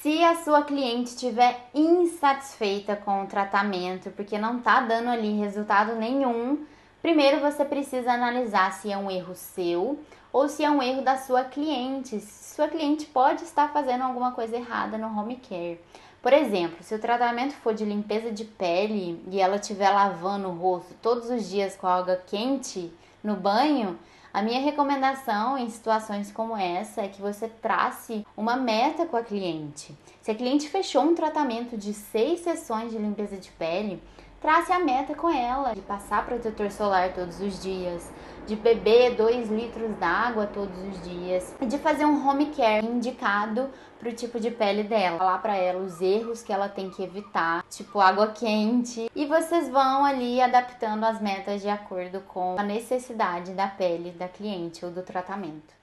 Se a sua cliente estiver insatisfeita com o tratamento, porque não tá dando ali resultado nenhum, primeiro você precisa analisar se é um erro seu ou se é um erro da sua cliente. Sua cliente pode estar fazendo alguma coisa errada no home care. Por exemplo, se o tratamento for de limpeza de pele e ela estiver lavando o rosto todos os dias com água quente no banho, a minha recomendação em situações como essa é que você trace uma meta com a cliente. Se a cliente fechou um tratamento de seis sessões de limpeza de pele, trace a meta com ela de passar protetor solar todos os dias, de beber 2 litros d'água todos os dias de fazer um home care indicado para o tipo de pele dela. Falar para ela os erros que ela tem que evitar, tipo água quente, e vocês vão ali adaptando as metas de acordo com a necessidade da pele da cliente ou do tratamento.